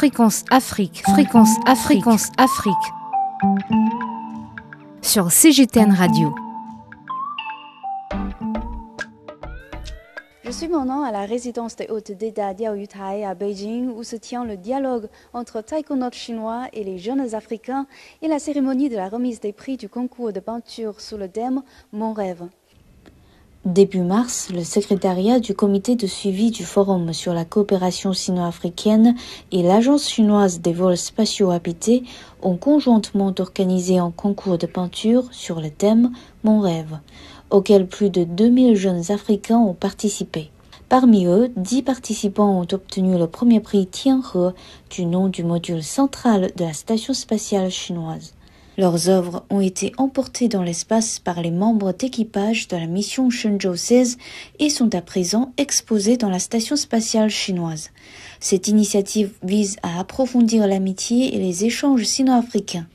Fréquence Afrique, Fréquence Afrique, Afrique. Sur CGTN Radio. Je suis maintenant à la résidence des hôtes d'État Diaoyutai à Beijing où se tient le dialogue entre taïkonautes chinois et les jeunes africains et la cérémonie de la remise des prix du concours de peinture sous le thème Mon rêve. Début mars, le secrétariat du comité de suivi du Forum sur la coopération sino-africaine et l'agence chinoise des vols spatiaux habités ont conjointement organisé un concours de peinture sur le thème Mon rêve, auquel plus de 2000 jeunes Africains ont participé. Parmi eux, 10 participants ont obtenu le premier prix Tianhe du nom du module central de la station spatiale chinoise. Leurs œuvres ont été emportées dans l'espace par les membres d'équipage de la mission Shenzhou 16 et sont à présent exposées dans la station spatiale chinoise. Cette initiative vise à approfondir l'amitié et les échanges sino-africains.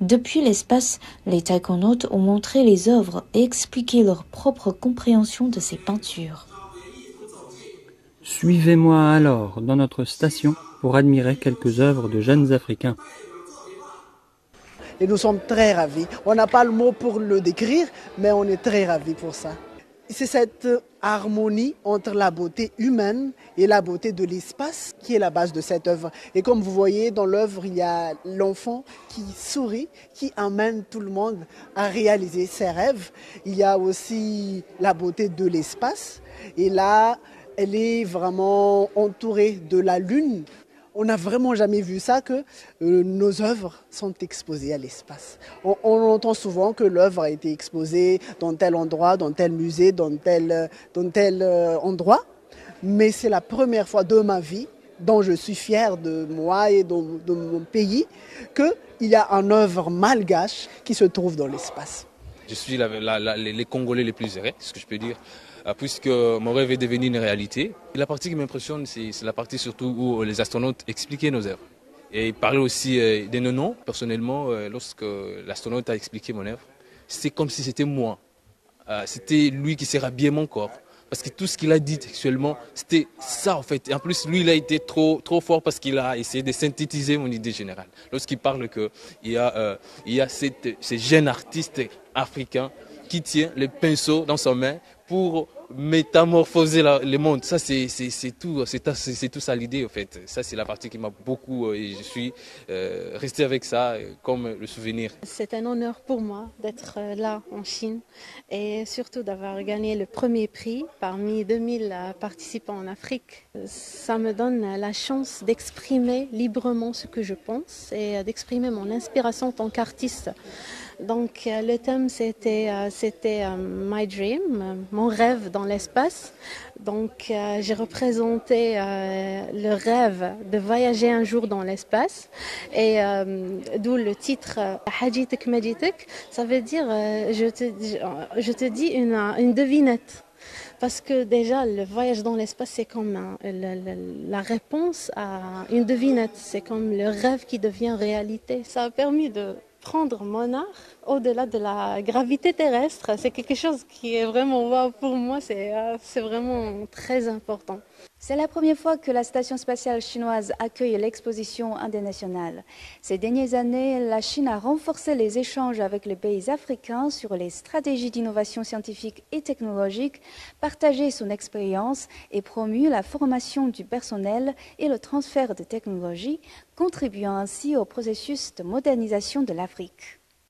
Depuis l'espace, les taïkonautes ont montré les œuvres et expliqué leur propre compréhension de ces peintures. Suivez-moi alors dans notre station pour admirer quelques œuvres de jeunes Africains et nous sommes très ravis. On n'a pas le mot pour le décrire, mais on est très ravis pour ça. C'est cette harmonie entre la beauté humaine et la beauté de l'espace qui est la base de cette œuvre. Et comme vous voyez dans l'œuvre, il y a l'enfant qui sourit, qui amène tout le monde à réaliser ses rêves. Il y a aussi la beauté de l'espace. Et là, elle est vraiment entourée de la lune on n'a vraiment jamais vu ça que euh, nos œuvres sont exposées à l'espace. On, entend souvent que l'œuvre a été exposée dans tel endroit, dans tel musée, dans tel, dans tel euh, endroit, mais c'est la première fois de ma vie dont je suis fier de moi et de, mon pays qu'il y a une œuvre malgache qui se trouve dans l'espace. Je suis les Congolais les plus heureux, ce que je peux dire. Euh, puisque mon rêve est devenu une réalité. la partie qui m'impressionne, c'est la partie surtout où les astronautes expliquaient nos œuvres. Et ils parlaient aussi euh, des noms. Personnellement, euh, lorsque l'astronaute a expliqué mon œuvre, c'était comme si c'était moi. C'était lui qui s'est rhabillé mon corps. Parce que tout ce qu'il a dit textuellement, c'était ça en fait. Et en plus, lui, il a été trop, trop fort parce qu'il a essayé de synthétiser mon idée générale. Lorsqu'il parle qu'il y a, il y a ces jeunes artistes africains qui tient le pinceau dans sa main pour métamorphoser le monde. Ça, c'est tout, tout ça l'idée, en fait. Ça, c'est la partie qui m'a beaucoup, euh, et je suis euh, resté avec ça euh, comme le souvenir. C'est un honneur pour moi d'être là en Chine et surtout d'avoir gagné le premier prix parmi 2000 participants en Afrique. Ça me donne la chance d'exprimer librement ce que je pense et d'exprimer mon inspiration en tant qu'artiste. Donc euh, le thème c'était euh, c'était euh, my dream, rêve dans l'espace. Donc j'ai représenté le rêve de voyager un jour dans l'espace et d'où le titre Hajitek Majitek, ça veut dire je te je te dis une une devinette. Parce que déjà, le voyage dans l'espace, c'est comme la, réponse à une devinette. C'est comme le rêve qui devient réalité. Ça a permis de prendre mon art au-delà de la gravité terrestre. C'est quelque chose qui est vraiment pour moi, euh, c'est vraiment très important. C'est la première fois que la station spatiale chinoise accueille l'exposition internationale. Ces dernières années, la Chine a renforcé les échanges avec les pays africains sur les stratégies d'innovation scientifique et technologique, partagé son expérience et promu la formation du personnel et le transfert de technologies, contribuant ainsi au processus de modernisation de l'Afrique.